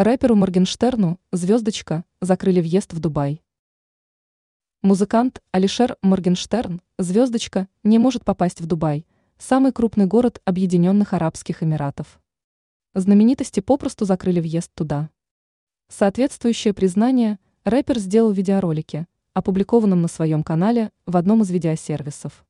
Рэперу Моргенштерну «Звездочка» закрыли въезд в Дубай. Музыкант Алишер Моргенштерн «Звездочка» не может попасть в Дубай, самый крупный город Объединенных Арабских Эмиратов. Знаменитости попросту закрыли въезд туда. Соответствующее признание рэпер сделал в видеоролике, опубликованном на своем канале в одном из видеосервисов.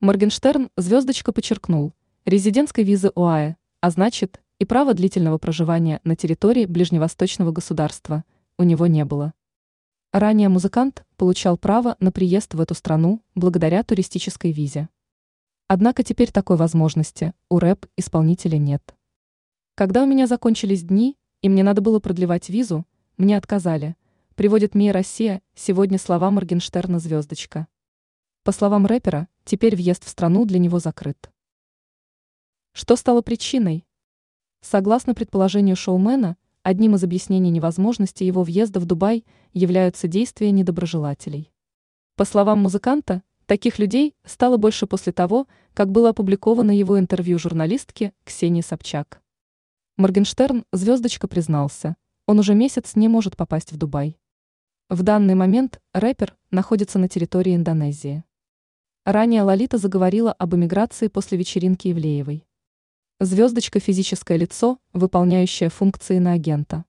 Моргенштерн «Звездочка» подчеркнул, резидентской визы ОАЭ, а значит, и права длительного проживания на территории ближневосточного государства у него не было. Ранее музыкант получал право на приезд в эту страну благодаря туристической визе. Однако теперь такой возможности у рэп-исполнителя нет. Когда у меня закончились дни, и мне надо было продлевать визу, мне отказали. Приводит МИА Россия сегодня слова Моргенштерна «Звездочка». По словам рэпера, теперь въезд в страну для него закрыт. Что стало причиной? Согласно предположению шоумена, одним из объяснений невозможности его въезда в Дубай являются действия недоброжелателей. По словам музыканта, таких людей стало больше после того, как было опубликовано его интервью журналистке Ксении Собчак. Моргенштерн звездочка признался, он уже месяц не может попасть в Дубай. В данный момент рэпер находится на территории Индонезии. Ранее Лолита заговорила об эмиграции после вечеринки Ивлеевой. Звездочка – физическое лицо, выполняющее функции на агента.